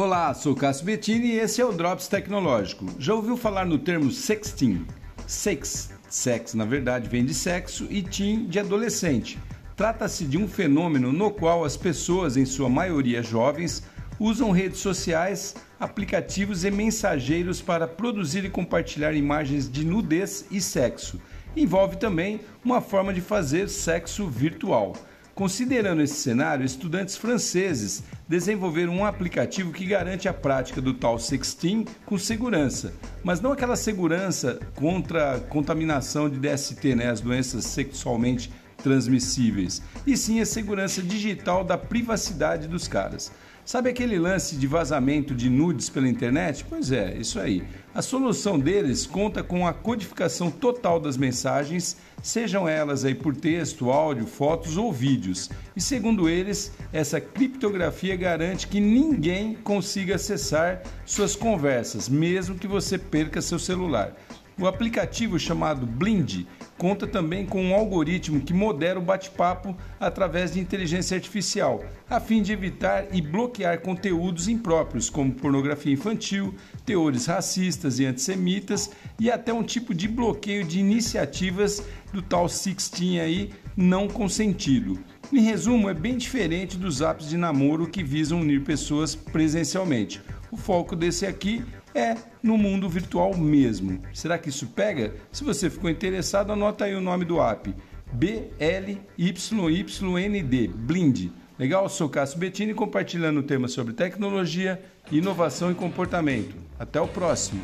Olá, sou Cássio Bettini e esse é o Drops Tecnológico. Já ouviu falar no termo sexting? Sex, sex na verdade vem de sexo e teen de adolescente. Trata-se de um fenômeno no qual as pessoas, em sua maioria jovens, usam redes sociais, aplicativos e mensageiros para produzir e compartilhar imagens de nudez e sexo. Envolve também uma forma de fazer sexo virtual. Considerando esse cenário, estudantes franceses desenvolveram um aplicativo que garante a prática do tal sexting com segurança, mas não aquela segurança contra a contaminação de DST, né, as doenças sexualmente transmissíveis, e sim a segurança digital da privacidade dos caras. Sabe aquele lance de vazamento de nudes pela internet? Pois é, isso aí. A solução deles conta com a codificação total das mensagens, sejam elas aí por texto, áudio, fotos ou vídeos. E segundo eles, essa criptografia garante que ninguém consiga acessar suas conversas, mesmo que você perca seu celular. O aplicativo chamado Blind conta também com um algoritmo que modera o bate-papo através de inteligência artificial, a fim de evitar e bloquear conteúdos impróprios, como pornografia infantil, teores racistas e antissemitas e até um tipo de bloqueio de iniciativas do tal Sixteen aí não consentido. Em resumo, é bem diferente dos apps de namoro que visam unir pessoas presencialmente. O foco desse aqui é no mundo virtual mesmo. Será que isso pega? Se você ficou interessado, anota aí o nome do app. B-L-Y-Y-N-D, Blind. Legal? Eu sou Cássio Bettini compartilhando temas sobre tecnologia, inovação e comportamento. Até o próximo!